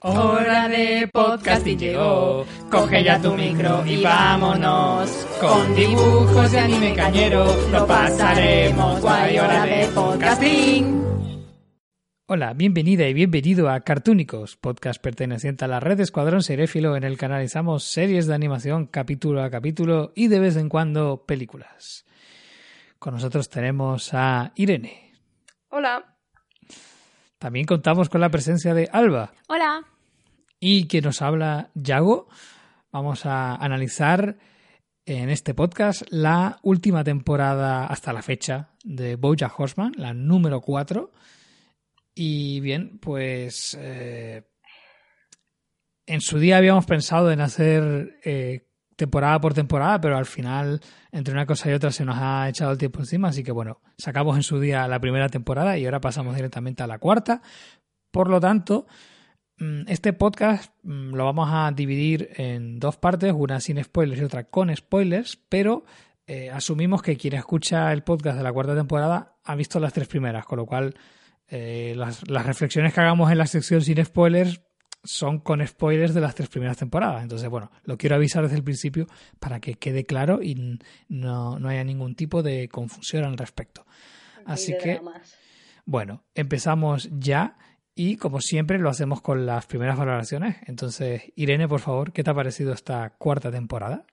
Hora de podcasting llegó, coge ya tu micro y vámonos. Con dibujos de anime cañero lo pasaremos guay, hora de podcasting. Hola, bienvenida y bienvenido a Cartúnicos, podcast perteneciente a la red Escuadrón Seréfilo en el que analizamos series de animación capítulo a capítulo y de vez en cuando películas. Con nosotros tenemos a Irene. Hola. También contamos con la presencia de Alba. Hola. Y que nos habla Yago. Vamos a analizar en este podcast la última temporada hasta la fecha de Bojack Horseman, la número 4. Y bien, pues eh, en su día habíamos pensado en hacer eh, temporada por temporada, pero al final entre una cosa y otra se nos ha echado el tiempo encima, así que bueno, sacamos en su día la primera temporada y ahora pasamos directamente a la cuarta. Por lo tanto, este podcast mm, lo vamos a dividir en dos partes, una sin spoilers y otra con spoilers, pero eh, asumimos que quien escucha el podcast de la cuarta temporada ha visto las tres primeras, con lo cual eh, las, las reflexiones que hagamos en la sección sin spoilers son con spoilers de las tres primeras temporadas. Entonces, bueno, lo quiero avisar desde el principio para que quede claro y no, no haya ningún tipo de confusión al respecto. Así que, bueno, empezamos ya y como siempre lo hacemos con las primeras valoraciones. Entonces, Irene, por favor, ¿qué te ha parecido esta cuarta temporada?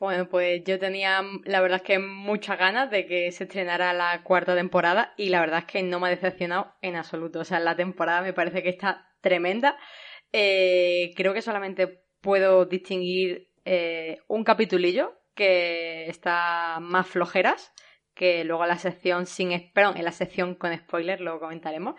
Bueno, pues yo tenía, la verdad es que muchas ganas de que se estrenara la cuarta temporada y la verdad es que no me ha decepcionado en absoluto. O sea, la temporada me parece que está tremenda. Eh, creo que solamente puedo distinguir eh, un capitulillo que está más flojeras, que luego la sección sin, perdón, en la sección con spoiler lo comentaremos,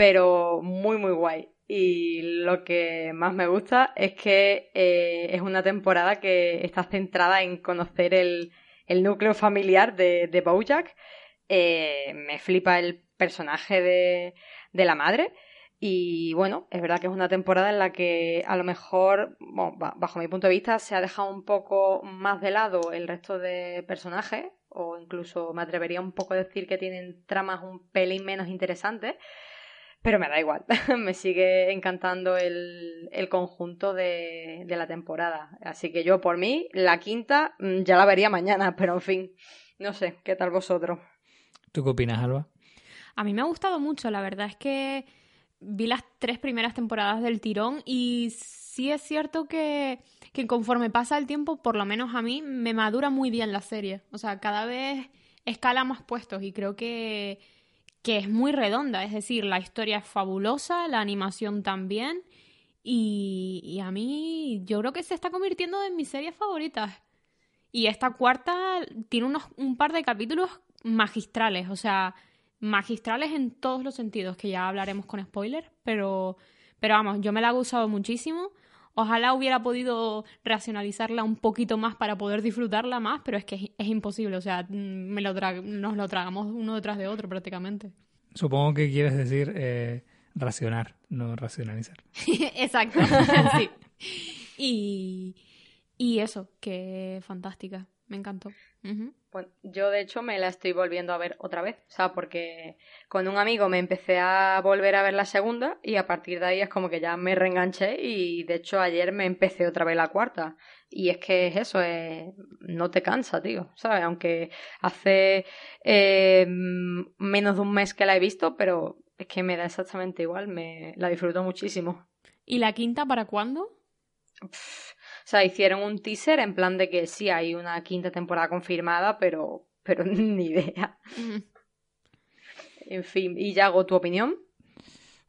pero muy muy guay. Y lo que más me gusta es que eh, es una temporada que está centrada en conocer el, el núcleo familiar de, de Bojack. me flipa el personaje de, de la madre. Y bueno, es verdad que es una temporada en la que a lo mejor, bajo mi punto de vista, se ha dejado un poco más de lado el resto de personajes, o incluso me atrevería un poco a decir que tienen tramas un pelín menos interesantes, pero me da igual, me sigue encantando el, el conjunto de, de la temporada. Así que yo, por mí, la quinta mm, ya la vería mañana, pero en fin, no sé, ¿qué tal vosotros? ¿Tú qué opinas, Alba? A mí me ha gustado mucho, la verdad es que vi las tres primeras temporadas del tirón y sí es cierto que, que conforme pasa el tiempo, por lo menos a mí, me madura muy bien la serie. O sea, cada vez escala más puestos y creo que, que es muy redonda. Es decir, la historia es fabulosa, la animación también. Y, a mí yo creo que se está convirtiendo en mis series favoritas. Y esta cuarta tiene unos, un par de capítulos magistrales. O sea, magistrales en todos los sentidos, que ya hablaremos con spoilers, pero, pero vamos, yo me la he gustado muchísimo. Ojalá hubiera podido racionalizarla un poquito más para poder disfrutarla más, pero es que es, imposible, o sea, me lo nos lo tragamos uno detrás de otro prácticamente. Supongo que quieres decir eh, racionar, no racionalizar. Exacto, sí. Y, y eso, que fantástica, me encantó. Pues yo de hecho me la estoy volviendo a ver otra vez, o sea, porque con un amigo me empecé a volver a ver la segunda y a partir de ahí es como que ya me reenganché y de hecho ayer me empecé otra vez la cuarta. Y es que es eso, no te cansa, tío, ¿sabes? Aunque hace eh, menos de un mes que la he visto, pero es que me da exactamente igual, me la disfruto muchísimo. ¿Y la quinta para cuándo? Sea, hicieron un teaser en plan de que sí hay una quinta temporada confirmada, pero, pero ni idea. En fin, y ya hago tu opinión.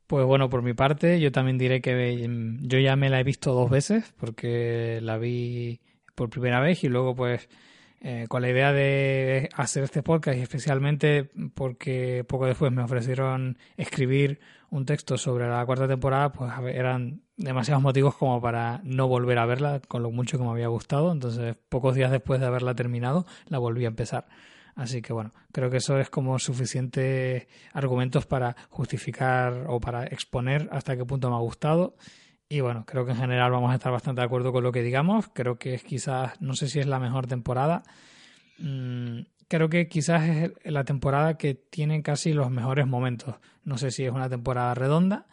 Pues bueno, por mi parte, yo también diré que mm, yo ya me la he visto dos veces, porque la vi por primera vez y luego pues eh, con la idea de hacer este podcast y especialmente porque poco después me ofrecieron escribir un texto sobre la cuarta temporada, pues eran demasiados motivos como para no volver a verla con lo mucho que me había gustado. Entonces, pocos días después de haberla terminado, la volví a empezar. Así que bueno, creo que eso es como suficientes argumentos para justificar o para exponer hasta qué punto me ha gustado. Y bueno, creo que en general vamos a estar bastante de acuerdo con lo que digamos. Creo que es quizás, no sé si es la mejor temporada. Mm, creo que quizás es la temporada que tiene casi los mejores momentos. No sé si es una temporada redonda,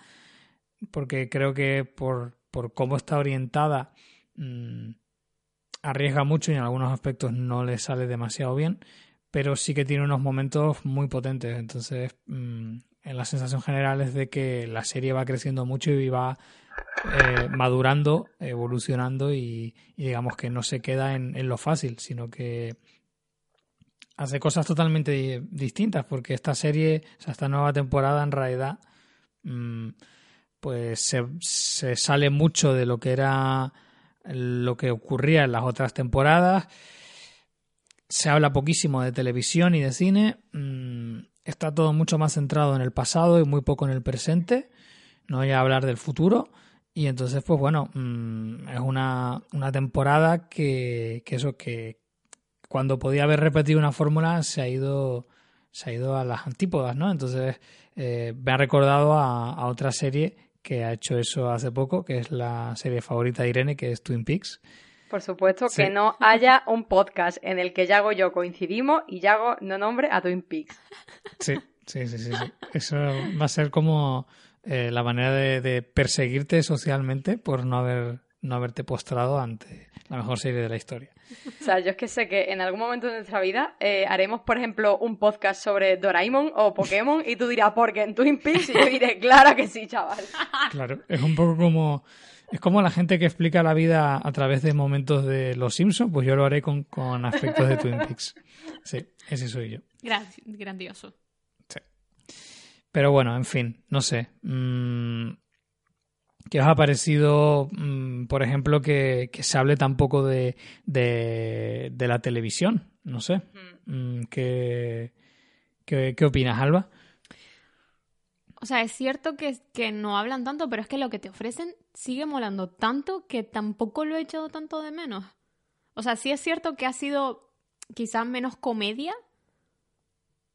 porque creo que por, por cómo está orientada mm, arriesga mucho y en algunos aspectos no le sale demasiado bien, pero sí que tiene unos momentos muy potentes. Entonces, mm, en la sensación general es de que la serie va creciendo mucho y va eh, madurando, evolucionando y, digamos que no se queda en, en, lo fácil, sino que hace cosas totalmente distintas, porque esta serie, o sea, esta nueva temporada en realidad, mm, pues se, sale mucho de lo que era lo que ocurría en las otras temporadas. Se habla poquísimo de televisión y de cine. Mm, está todo mucho más centrado en el pasado y muy poco en el presente. No voy a hablar del futuro. Y entonces, pues bueno, mm, es una, una temporada que, que, eso, que cuando podía haber repetido una fórmula se ha ido, se ha ido a las antípodas, ¿no? Entonces, eh, me ha recordado a otra serie que ha hecho eso hace poco, que es la serie favorita de Irene, que es Twin Peaks. Por supuesto, que no haya un podcast en el que Yago y yo coincidimos y Yago no nombre a Twin Peaks. Sí, sí, sí, sí. Eso va a ser como eh, la manera de, perseguirte socialmente por no haber no haberte postrado ante la mejor serie de la historia. O sea, yo es que sé que en algún momento de nuestra vida eh, haremos, por ejemplo, un podcast sobre Doraemon o Pokémon y tú dirás, ¿por qué en Twin Peaks? Y yo diré, claro que sí, chaval. Claro, es un poco como es como la gente que explica la vida a través de momentos de Los Simpsons, pues yo lo haré con, aspectos de Twin Peaks. Sí, ese soy yo. grandioso. Sí. Pero bueno, en fin, no sé. Mm, ¿Qué os ha parecido, mm, por ejemplo, que, se hable tan poco de, de, la televisión? No sé. Mm, ¿Qué, qué, qué opinas, Alba? O sea, es cierto que, que no hablan tanto, pero es que lo que te ofrecen sigue molando tanto que tampoco lo he echado tanto de menos. O sea, sí es cierto que ha sido quizás menos comedia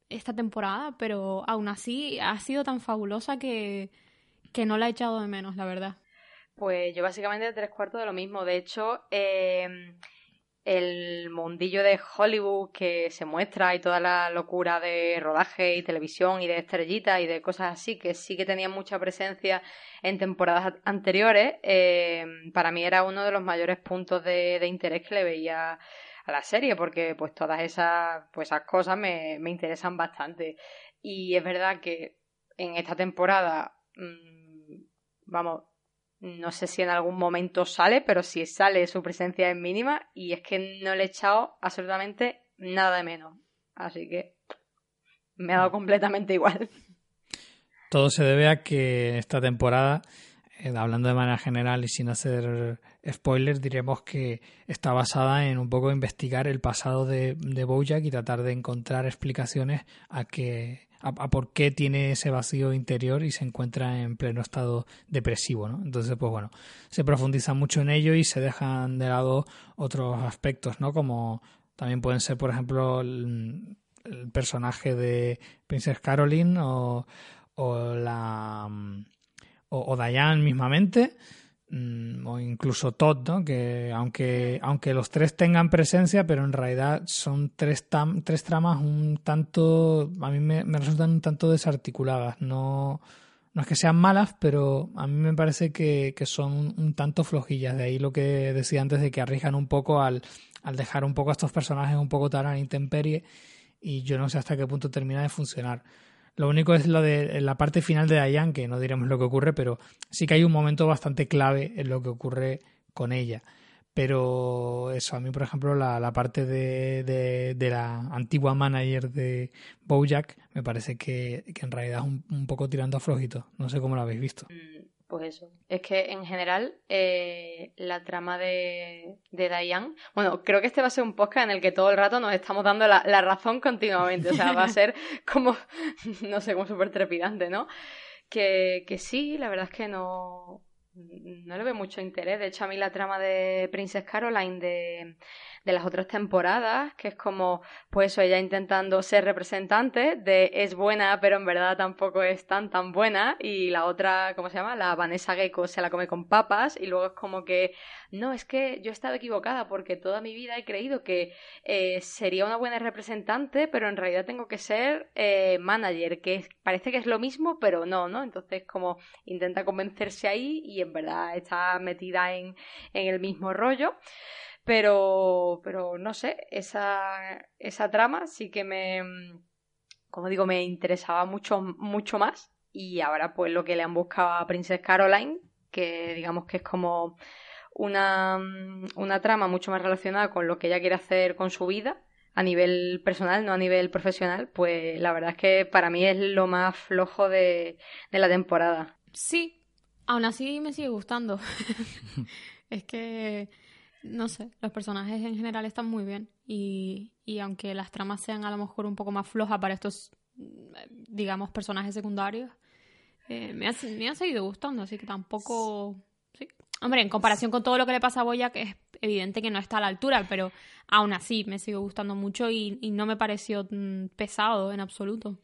esta temporada, pero aún así ha sido tan fabulosa que, que no la he echado de menos, la verdad. Pues yo básicamente tres cuartos de lo mismo. De hecho, eh, el mundillo de Hollywood que se muestra y toda la locura de rodaje y televisión y de estrellitas y de cosas así que sí que tenía mucha presencia en temporadas anteriores, eh, para mí era uno de los mayores puntos de, interés que le veía a la serie porque pues todas esas, pues, esas cosas me, me interesan bastante. Y es verdad que en esta temporada, mmm, vamos, no sé si en algún momento sale, pero si sale su presencia es mínima y es que no le he echado absolutamente nada de menos. Así que me ha dado completamente igual. Todo se debe a que esta temporada, eh, hablando de manera general y sin hacer spoilers, diremos que está basada en un poco investigar el pasado de, de Bojack y tratar de encontrar explicaciones a que a, por qué tiene ese vacío interior y se encuentra en pleno estado depresivo, ¿no? Entonces, pues bueno, se profundiza mucho en ello y se dejan de lado otros aspectos, ¿no? Como también pueden ser, por ejemplo, el, personaje de Princess Caroline o, o la o, o Diane mismamente Mm, o incluso Todd, ¿no? que aunque, aunque los tres tengan presencia, pero en realidad son tres, tres tramas un tanto, a mí me, resultan un tanto desarticuladas. No, no es que sean malas, pero a mí me parece que, son un, tanto flojillas. De ahí lo que decía antes de que arriesgan un poco al, al dejar un poco a estos personajes un poco tan a intemperie y yo no sé hasta qué punto termina de funcionar. Lo único es lo de la parte final de Diane, que no diremos lo que ocurre, pero sí que hay un momento bastante clave en lo que ocurre con ella. Pero eso, a mí, por ejemplo, la, la parte de, de, la antigua manager de Bojack me parece que, que en realidad es un, un, poco tirando a flojito. No sé cómo lo habéis visto. Pues eso. Es que en general eh, la trama de, de Diane. Bueno, creo que este va a ser un podcast en el que todo el rato nos estamos dando la, la razón continuamente. O sea, va a ser como. No sé, como súper trepidante, ¿no? Que, que sí, la verdad es que no. No le veo mucho interés. De hecho, a mí la trama de Princess Caroline de, de las otras temporadas, que es como, pues ella intentando ser representante de es buena, pero en verdad tampoco es tan tan buena, y la otra, ¿cómo se llama? La Vanessa Gecko se la come con papas, y luego es como que, no, es que yo he estado equivocada porque toda mi vida he creído que eh, sería una buena representante, pero en realidad tengo que ser eh, manager, que parece que es lo mismo, pero no, ¿no? Entonces como intenta convencerse ahí y en verdad está metida en, en el mismo rollo. Pero, pero no sé, esa, esa trama sí que me, como digo, me interesaba mucho, mucho más. Y ahora, pues lo que le han buscado a Princess Caroline, que digamos que es como una, una trama mucho más relacionada con lo que ella quiere hacer con su vida a nivel personal, no a nivel profesional, pues la verdad es que para mí es lo más flojo de, de la temporada. Sí, aún así me sigue gustando. es que no sé, los personajes en general están muy bien y, y aunque las tramas sean a lo mejor un poco más flojas para estos, digamos, personajes secundarios, eh, me, ha, me seguido gustando, así que tampoco... Sí. Hombre, en comparación con todo lo que le pasa a Boyack, es evidente que no está a la altura, pero aún así me sigue gustando mucho y, y no me pareció mm, pesado en absoluto.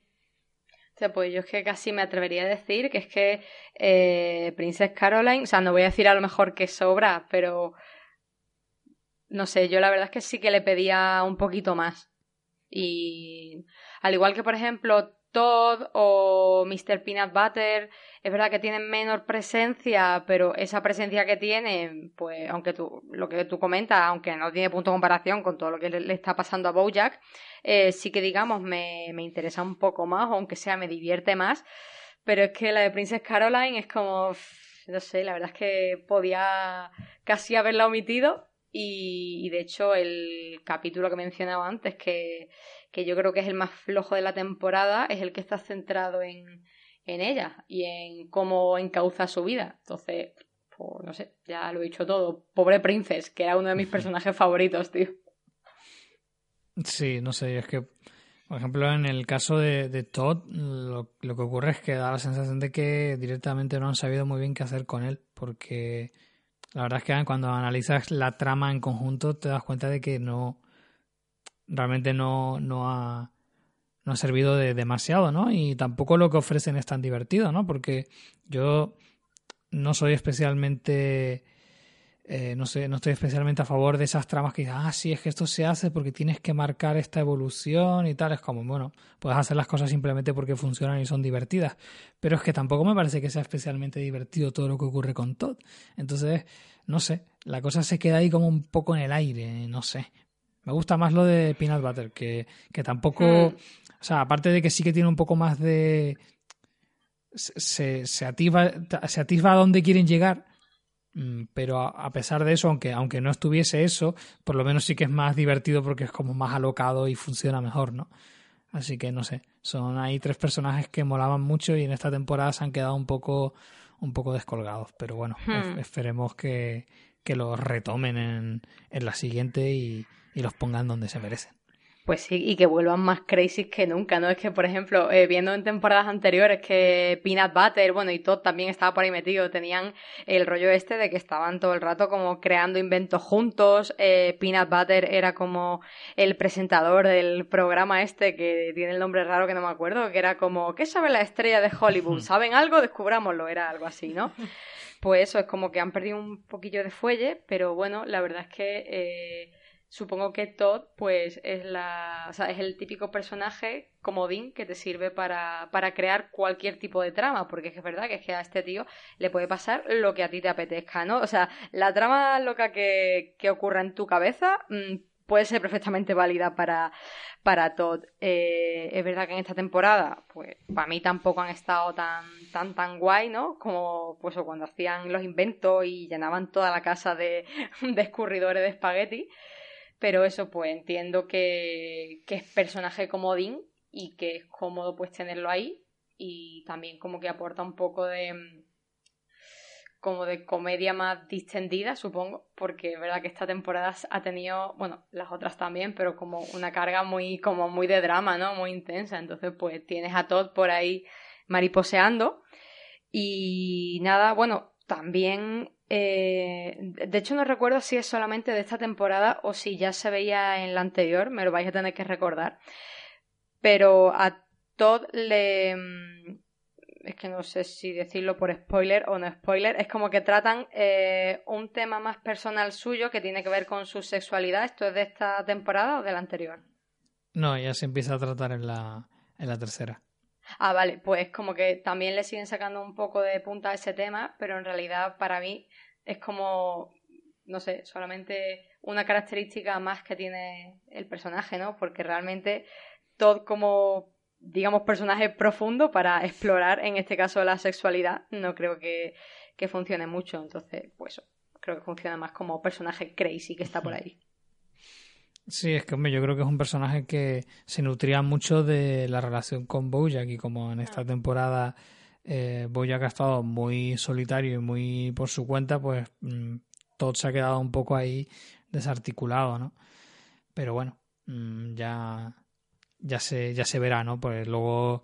Sea, pues yo es que casi me atrevería a decir que es que eh, Princess Caroline, o sea, no voy a decir a lo mejor que sobra, pero no sé, yo la verdad es que sí que le pedía un poquito más. Y al igual que, por ejemplo, Todd o Mr. Peanut Butter, es verdad que tienen menor presencia, pero esa presencia que tienen, pues, aunque tú, lo que tú comentas, aunque no tiene punto de comparación con todo lo que le, está pasando a Bojack, eh, sí que, digamos, me, me interesa un poco más, aunque sea me divierte más. Pero es que la de Princess Caroline es como, no sé, la verdad es que podía casi haberla omitido y, de hecho, el capítulo que mencionaba antes, que, que, yo creo que es el más flojo de la temporada, es el que está centrado en, en ella y en cómo encauza su vida. Entonces, pues, no sé, ya lo he dicho todo. Pobre Princess, que era uno de mis personajes favoritos, tío. Sí, no sé, es que, por ejemplo, en el caso de, de Todd, lo, lo que ocurre es que da la sensación de que directamente no han sabido muy bien qué hacer con él, porque la verdad es que cuando analizas la trama en conjunto te das cuenta de que no realmente no, no ha no ha servido de demasiado, ¿no? Y tampoco lo que ofrecen es tan divertido, ¿no? Porque yo no soy especialmente eh, no sé, no estoy especialmente a favor de esas tramas que dicen, ah, sí, es que esto se hace porque tienes que marcar esta evolución y tal. Es como, bueno, puedes hacer las cosas simplemente porque funcionan y son divertidas. Pero es que tampoco me parece que sea especialmente divertido todo lo que ocurre con Todd. Entonces, no sé, la cosa se queda ahí como un poco en el aire, no sé. Me gusta más lo de Peanut Butter, que, que tampoco. Hmm. O sea, aparte de que sí que tiene un poco más de. Se, se, ativa, se atisba a dónde quieren llegar, pero a pesar de eso, aunque, aunque no estuviese eso, por lo menos sí que es más divertido porque es como más alocado y funciona mejor, ¿no? Así que no sé, son ahí tres personajes que molaban mucho y en esta temporada se han quedado un poco, un poco descolgados. Pero bueno, hmm. esperemos que, que los retomen en, en la siguiente y, y los pongan donde se merecen. Pues sí, y que vuelvan más crazy que nunca, ¿no? Es que, por ejemplo, eh, viendo en temporadas anteriores que Peanut Butter, bueno, y Todd también estaba por ahí metido, tenían el rollo este de que estaban todo el rato como creando inventos juntos. Eh, Peanut Butter era como el presentador del programa este que tiene el nombre raro que no me acuerdo, que era como, ¿qué sabe la estrella de Hollywood? ¿Saben algo? Descubrámoslo, era algo así, ¿no? Pues eso, es como que han perdido un poquillo de fuelle, pero bueno, la verdad es que... Eh, supongo que Todd pues es la o sea, es el típico personaje comodín que te sirve para, para crear cualquier tipo de trama porque es verdad que es que a este tío le puede pasar lo que a ti te apetezca no o sea la trama loca que, que ocurra en tu cabeza mm, puede ser perfectamente válida para, para Todd. Eh, es verdad que en esta temporada, pues para mí tampoco han estado tan, tan, tan guay, ¿no? Como pues cuando hacían los inventos y llenaban toda la casa de, de escurridores de espagueti. Pero eso, pues entiendo que, que es personaje comodín y que es cómodo pues tenerlo ahí y también como que aporta un poco de como de comedia más distendida, supongo, porque es verdad que esta temporada ha tenido, bueno, las otras también, pero como una carga muy como muy de drama, ¿no? Muy intensa, entonces pues tienes a Todd por ahí mariposeando y nada, bueno, también, eh, de hecho no recuerdo si es solamente de esta temporada o si ya se veía en la anterior, me lo vais a tener que recordar, pero a Todd le... Mm, es que no sé si decirlo por spoiler o no spoiler, es como que tratan eh, un tema más personal suyo que tiene que ver con su sexualidad. ¿Esto es de esta temporada o de la anterior? No, ya se empieza a tratar en la, en la tercera. Ah, vale, pues como que también le siguen sacando un poco de punta a ese tema, pero en realidad para mí es como, no sé, solamente una característica más que tiene el personaje, ¿no? Porque realmente todo como, digamos, personaje profundo para explorar, en este caso, la sexualidad, no creo que, que funcione mucho. Entonces, pues creo que funciona más como personaje crazy que está por ahí. Sí, es que hombre, yo creo que es un personaje que se nutría mucho de la relación con Bojack y como en esta temporada eh, Bojack ha estado muy solitario y muy por su cuenta, pues mm, todo se ha quedado un poco ahí desarticulado, ¿no? Pero bueno, mm, ya, ya, se, ya se verá, ¿no? Pues luego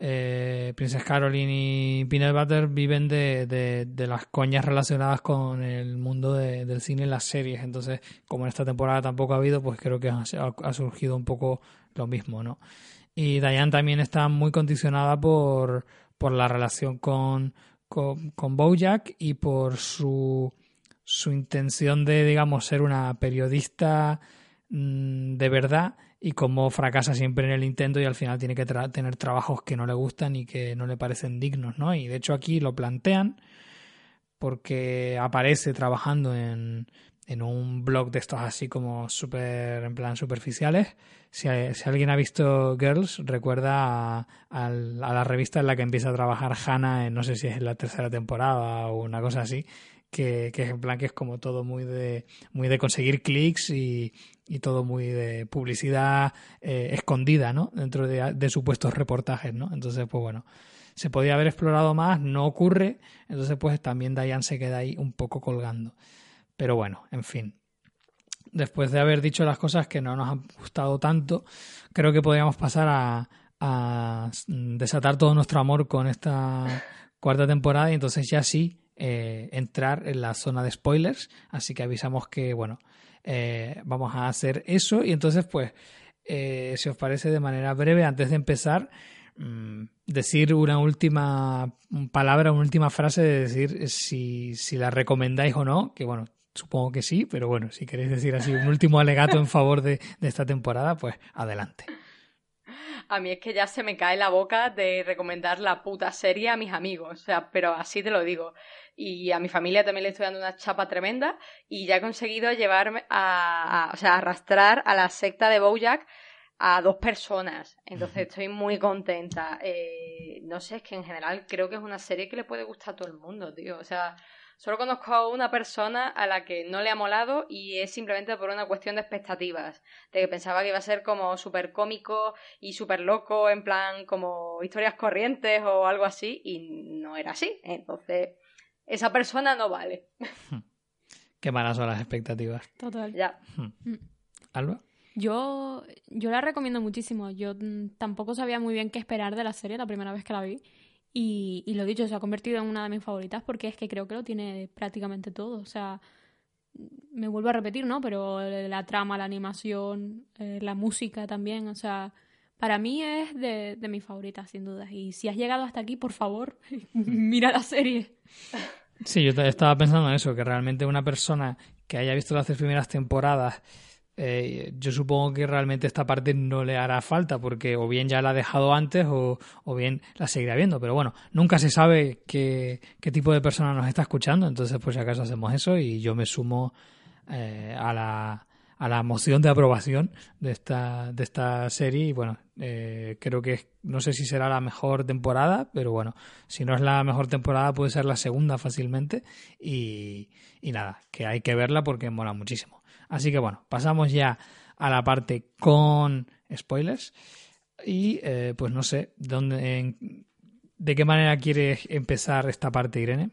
eh, Princess Caroline y Peanut Butter viven de, de, las coñas relacionadas con el mundo del cine y las series. Entonces, como en esta temporada tampoco ha habido, pues creo que ha, surgido un poco lo mismo, ¿no? Y Diane también está muy condicionada por, por la relación con, con, con Bojack y por su, su intención de, digamos, ser una periodista mm, de verdad y cómo fracasa siempre en el intento y al final tiene que tener trabajos que no le gustan y que no le parecen dignos, ¿no? Y de hecho aquí lo plantean porque aparece trabajando en, en un blog de estos así como súper, en plan superficiales. Si, si, alguien ha visto Girls, recuerda a, a, la revista en la que empieza a trabajar Hannah, en, no sé si es en la tercera temporada o una cosa así, que, en plan que es como todo muy de, muy de conseguir clics y, y todo muy de publicidad eh, escondida, ¿no? Dentro de, de, supuestos reportajes, ¿no? Entonces, pues bueno, se podía haber explorado más, no ocurre, entonces pues también Diane se queda ahí un poco colgando. Pero bueno, en fin. Después de haber dicho las cosas que no nos han gustado tanto, creo que podríamos pasar a, a desatar todo nuestro amor con esta cuarta temporada y entonces ya sí eh, entrar en la zona de spoilers. Así que avisamos que, bueno, eh, vamos a hacer eso. Y entonces, pues, eh, si os parece de manera breve, antes de empezar, mmm, decir una última palabra, una última frase de decir si, si la recomendáis o no, que bueno, supongo que sí, pero bueno, si queréis decir así un último alegato en favor de, de esta temporada, pues adelante. A mí es que ya se me cae la boca de recomendar la puta serie a mis amigos, o sea, pero así te lo digo y a mi familia también le estoy dando una chapa tremenda y ya he conseguido llevarme a, o sea, arrastrar a la secta de Bojack a dos personas. Entonces estoy muy contenta. Eh, no sé, es que en general creo que es una serie que le puede gustar a todo el mundo, tío. O sea, solo conozco a una persona a la que no le ha molado y es simplemente por una cuestión de expectativas. De que pensaba que iba a ser como súper cómico y súper loco, en plan como historias corrientes o algo así, y no era así. Entonces esa persona no vale. Qué malas son las expectativas. Total. Ya. Hmm. Mm. ¿Alba? Yo, yo la recomiendo muchísimo. Yo tampoco sabía muy bien qué esperar de la serie la primera vez que la vi. Y, y lo dicho, se ha convertido en una de mis favoritas porque es que creo que lo tiene prácticamente todo. O sea, me vuelvo a repetir, ¿no? Pero la trama, la animación, eh, la música también, o sea, para mí es de, de mis favoritas, sin duda. Y si has llegado hasta aquí, por favor, mira la serie. Sí, yo estaba pensando en eso, que realmente una persona que haya visto las tres primeras temporadas, eh, yo supongo que realmente esta parte no le hará falta, porque o bien ya la ha dejado antes o, o bien la seguirá viendo. Pero bueno, nunca se sabe qué, qué, tipo de persona nos está escuchando, entonces pues si acaso hacemos eso y yo me sumo eh, a la a la moción de aprobación de esta, de esta serie y bueno, eh, creo que no sé si será la mejor temporada, pero bueno, si no es la mejor temporada puede ser la segunda fácilmente y, y nada, que hay que verla porque mola muchísimo. Así que bueno, pasamos ya a la parte con spoilers y eh, pues no sé, ¿dónde, en, ¿de qué manera quieres empezar esta parte, Irene?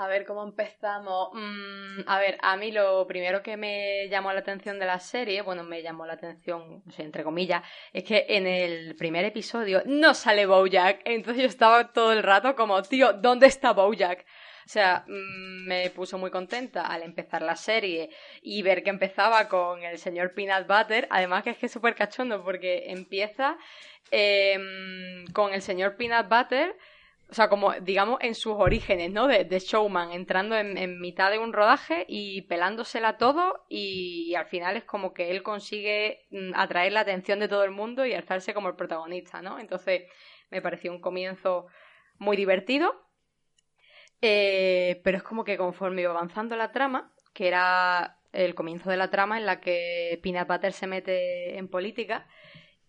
A ver cómo empezamos. Mm, a ver, a mí lo primero que me llamó la atención de la serie, bueno, me llamó la atención, o sea, entre comillas, es que en el primer episodio no sale Bojack. Entonces yo estaba todo el rato como, tío, ¿dónde está Bojack? O sea, mm, me puso muy contenta al empezar la serie y ver que empezaba con el señor Peanut Butter. Además que es que es súper cachondo porque empieza em, con el señor Peanut Butter o sea, como digamos en sus orígenes, ¿no? De, showman, entrando en, mitad de un rodaje y pelándosela todo y, al final es como que él consigue mm, atraer la atención de todo el mundo y alzarse como el protagonista, ¿no? Entonces me pareció un comienzo muy divertido, eh, pero es como que conforme iba avanzando la trama, que era el comienzo de la trama en la que Peanut Butter se mete en política,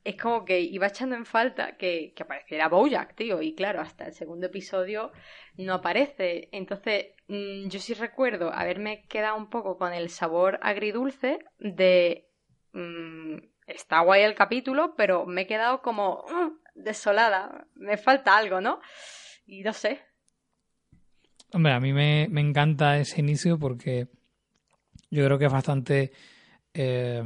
es como que iba echando en falta que, apareciera Bojack, tío. Y claro, hasta el segundo episodio no aparece. Entonces, mm, yo sí recuerdo haberme quedado un poco con el sabor agridulce de. Mm, está guay el capítulo, pero me he quedado como mm, desolada. Me falta algo, ¿no? Y no sé. Hombre, a mí me, me encanta ese inicio porque yo creo que es bastante eh,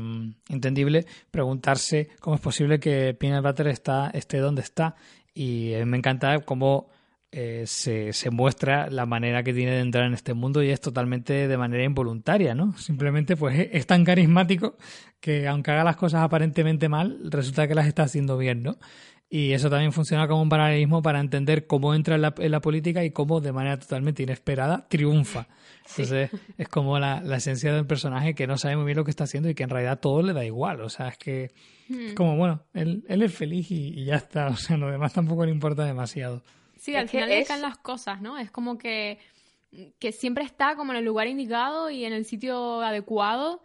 entendible preguntarse cómo es posible que Peanut Butter está, esté donde está. Y me encanta cómo eh, se, se, muestra la manera que tiene de entrar en este mundo y es totalmente de manera involuntaria, ¿no? Simplemente pues es tan carismático que aunque haga las cosas aparentemente mal, resulta que las está haciendo bien, ¿no? Y eso también funciona como un paralelismo para entender cómo entra en la, política y cómo de manera totalmente inesperada triunfa. Entonces es como la, esencia del personaje que no sabe muy bien lo que está haciendo y que en realidad todo le da igual. O sea, es que es hmm. como, bueno, él, él es feliz y, ya está. O sea, lo demás tampoco le importa demasiado. Sí, al final le caen las cosas, ¿no? Es como que, que siempre está como en el lugar indicado y en el sitio adecuado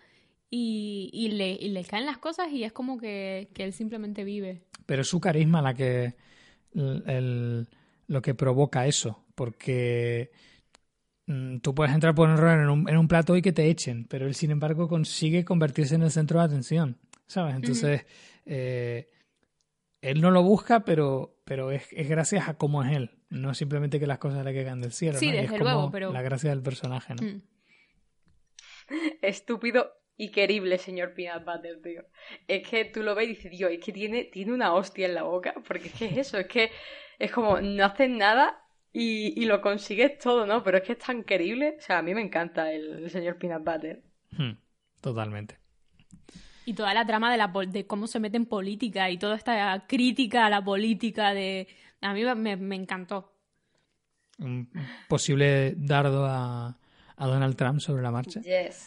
y, y, le, y le caen las cosas y es como que, que él simplemente vive pero es su carisma la que el, lo que provoca eso, porque mm, tú puedes entrar por un error en un, en un plato y que te echen, pero él sin embargo consigue convertirse en el centro de atención, ¿sabes? Entonces, eh, él no lo busca, pero, pero es, es, gracias a cómo es él, no simplemente que las cosas le caigan del cielo. Sí, ¿no? desde es luego, pero... La gracia del personaje, ¿no? Mm. Estúpido y querible señor Peanut Butter, tío. Es que tú lo ves y dices, Dios, es que tiene, tiene una hostia en la boca, porque es que es eso, es que es como, no haces nada y, y lo consigues todo, ¿no? Pero es que es tan querible, o sea, a mí me encanta el, señor Peanut Butter. Hmm, totalmente. Y toda la trama de, la, de cómo se mete en política y toda esta crítica a la política de... A mí me, me encantó. Un posible dardo a, a Donald Trump sobre la marcha.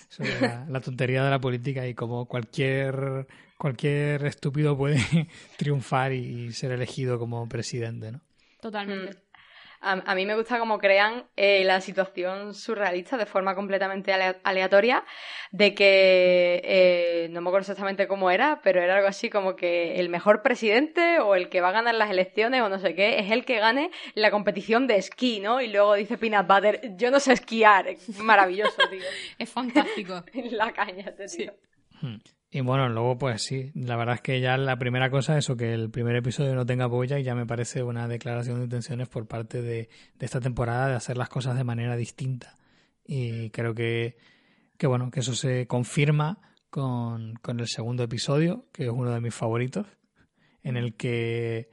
Sobre la, tontería de la política y cómo cualquier, cualquier estúpido puede triunfar y, ser elegido como presidente, ¿no? Totalmente. Mm. A, mí me gusta cómo crean eh, la situación surrealista de forma completamente aleatoria, de que eh, no me acuerdo exactamente cómo era, pero era algo así como que el mejor presidente o el que va a ganar las elecciones o no sé qué, es el que gane la competición de esquí, ¿no? Y luego dice Peanut Butter, yo no sé esquiar, maravilloso, tío. es fantástico. la caña, este tío. Hmm. Y bueno, luego pues sí, la verdad es que ya la primera cosa, eso que el primer episodio no tenga boya y ya me parece una declaración de intenciones por parte de, esta temporada de hacer las cosas de manera distinta. Y creo que, que bueno, que eso se confirma con, con el segundo episodio, que es uno de mis favoritos, en el que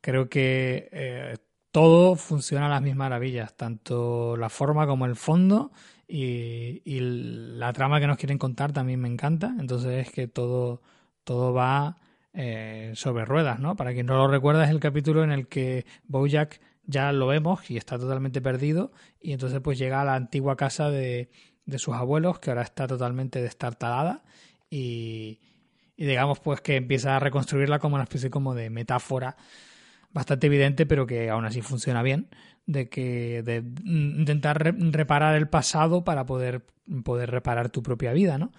creo que eh, todo funciona a las mismas maravillas, tanto la forma como el fondo y, la trama que nos quieren contar también me encanta. Entonces es que todo, todo va eh, sobre ruedas, ¿no? Para quien no lo recuerda es el capítulo en el que Bojack ya lo vemos y está totalmente perdido y entonces pues llega a la antigua casa de, de sus abuelos que ahora está totalmente destartalada y, y digamos pues que empieza a reconstruirla como una especie como de metáfora bastante evidente pero que aún así funciona bien de que de intentar reparar el pasado para poder poder reparar tu propia vida, ¿no?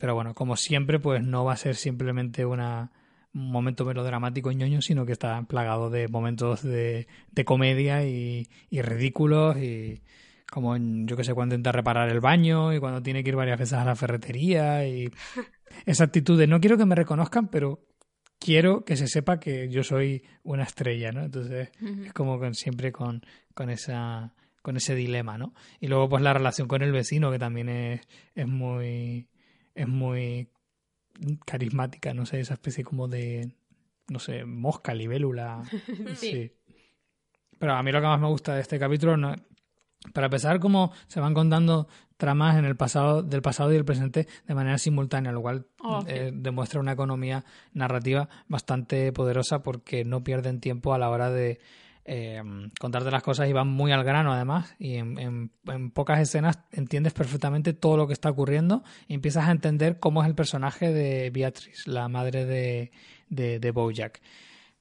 pero bueno, como siempre, pues no va a ser simplemente una, un momento melodramático y ñoño, sino que está plagado de momentos de, de comedia y, y, ridículos y como yo que sé, cuando intenta reparar el baño y cuando tiene que ir varias veces a la ferretería y esa actitud de no quiero que me reconozcan, pero quiero que se sepa que yo soy una estrella, ¿no? Entonces es como con, siempre con, con, esa, con ese dilema, ¿no? Y luego pues la relación con el vecino, que también es, es muy es muy carismática, no sé, esa especie como de no sé, mosca, libélula. sí. Pero a mí lo que más me gusta de este capítulo no, para empezar, como se van contando tramas en el pasado, del pasado y del presente de manera simultánea, lo cual Oh, eh, demuestra una economía narrativa bastante poderosa porque no pierden tiempo a la hora de eh, contarte las cosas y van muy al grano además y en, en- en pocas escenas entiendes perfectamente todo lo que está ocurriendo y empiezas a entender cómo es el personaje de Beatrice, la madre de, de, de Bojack.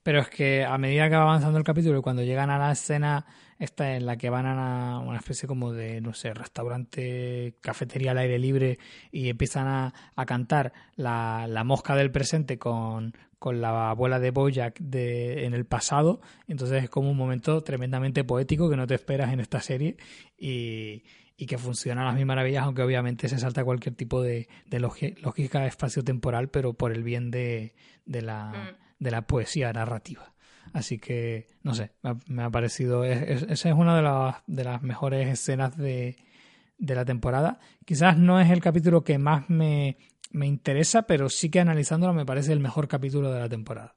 Pero es que a medida que va avanzando el capítulo y cuando llegan a la escena esta en la que van a una especie como de, no sé, restaurante, cafetería al aire libre y empiezan a, a cantar la, la mosca del presente con, con la abuela de Bojack de, en el pasado, entonces es como un momento tremendamente poético que no te esperas en esta serie y, y que funciona a las mil maravillas, aunque obviamente se salta cualquier tipo de, de lógica espacio-temporal, pero por el bien de, de la, Mm. de la poesía narrativa. Así que, no sé, me ha, parecido. es- es- esa es una de las, de las mejores escenas de, de la temporada. Quizás no es el capítulo que más me, me interesa, pero sí que analizándolo me parece el mejor capítulo de la temporada.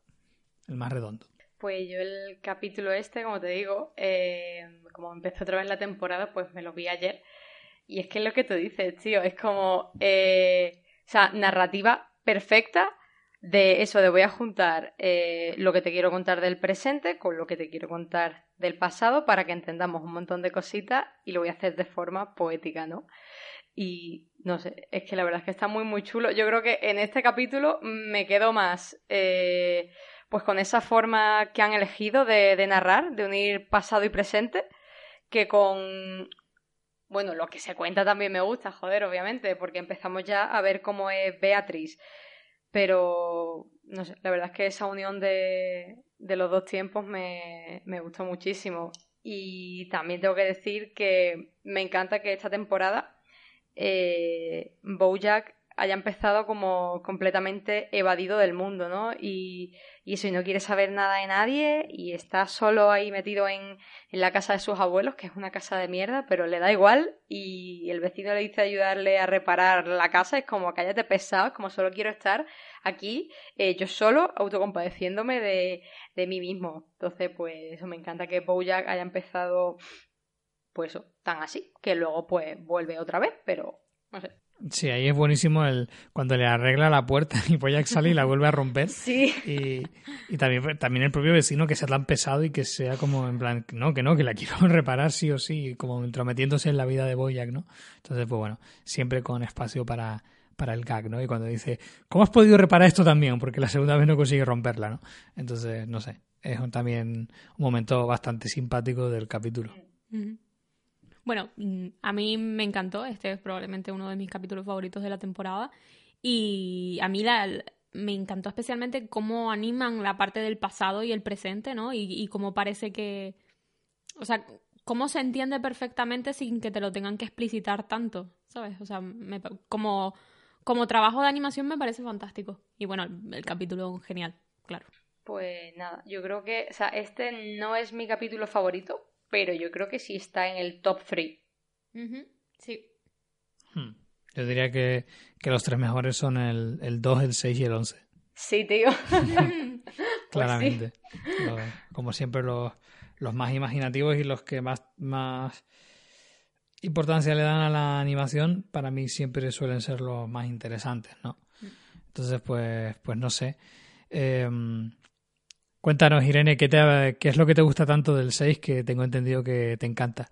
El más redondo. Pues yo el capítulo este, como te digo, eh, como empezó otra vez la temporada, pues me lo vi ayer. Y es que es lo que tú dices, tío, es como, eh, o sea, narrativa perfecta de eso, de voy a juntar eh, lo que te quiero contar del presente con lo que te quiero contar del pasado para que entendamos un montón de cositas y lo voy a hacer de forma poética, ¿no? Y no sé, es que la verdad es que está muy, muy chulo. Yo creo que en este capítulo me quedo más... eh, pues con esa forma que han elegido de, de narrar, de unir pasado y presente, que con, bueno, lo que se cuenta también me gusta, joder, obviamente, porque empezamos ya a ver cómo es Beatriz, pero, no sé, la verdad es que esa unión de, de los dos tiempos me, me gustó muchísimo. Y también tengo que decir que me encanta que esta temporada eh, Bojack haya empezado como completamente evadido del mundo, ¿no? Y, y eso, y no quiere saber nada de nadie, y está solo ahí metido en, en la casa de sus abuelos, que es una casa de mierda, pero le da igual, y el vecino le dice ayudarle a reparar la casa, es como cállate pesado, es como solo quiero estar aquí, eh, yo solo, autocompadeciéndome de, de mí mismo. Entonces, pues eso me encanta que Bojack haya empezado, pues tan así, que luego pues vuelve otra vez, pero no sé. Sí, ahí es buenísimo el cuando le arregla la puerta y Boyack sale y la vuelve a romper. Sí. Y, y también, también el propio vecino que sea tan pesado y que sea como en plan, no, que no, que la quiero reparar sí o sí, como entrometiéndose en la vida de Boyack, ¿no? Entonces, pues bueno, siempre con espacio para, para el gag, ¿no? Y cuando dice, ¿cómo has podido reparar esto también? Porque la segunda vez no consigue romperla, ¿no? Entonces, no sé, es un- también un momento bastante simpático del capítulo. Bueno, mm, a mí me encantó. Este es probablemente uno de mis capítulos favoritos de la temporada. Y a mí la, me encantó especialmente cómo animan la parte del pasado y el presente, ¿no? Y, y cómo parece que. O sea, cómo se entiende perfectamente sin que te lo tengan que explicitar tanto, ¿sabes? O sea, me como, como trabajo de animación me parece fantástico. Y bueno, el, el capítulo genial, claro. Pues nada, yo creo que, o sea, este no es mi capítulo favorito, pero yo creo que sí está en el top 3. Ujú, Sí. Hmm. Yo diría que, que los tres mejores son el, el 2, el 6 y el 11. Sí, tío. claramente. Los- como siempre, los, los más imaginativos y los que más, más importancia le dan a la animación, para mí siempre suelen ser los más interesantes, ¿no? Entonces, pues, pues no sé. Eh, cuéntanos, Irene, ¿qué, te, ¿qué es lo que te gusta tanto del 6 que tengo entendido que te encanta?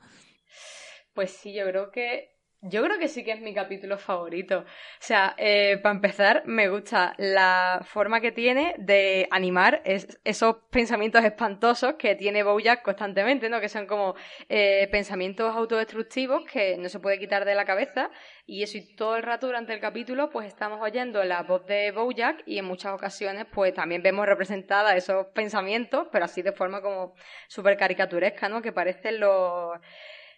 Pues sí, yo creo que. Yo creo que sí que es mi capítulo favorito. O sea, eh, para empezar, me gusta la forma que tiene de animar es- esos pensamientos espantosos que tiene Bojack constantemente, ¿no? Que son como eh, pensamientos autodestructivos que no se puede quitar de la cabeza. Y eso, y todo el rato durante el capítulo, pues estamos oyendo la voz de Bojack y en muchas ocasiones, pues también vemos representadas esos pensamientos, pero así de forma como súper caricaturesca, ¿no? Que parecen los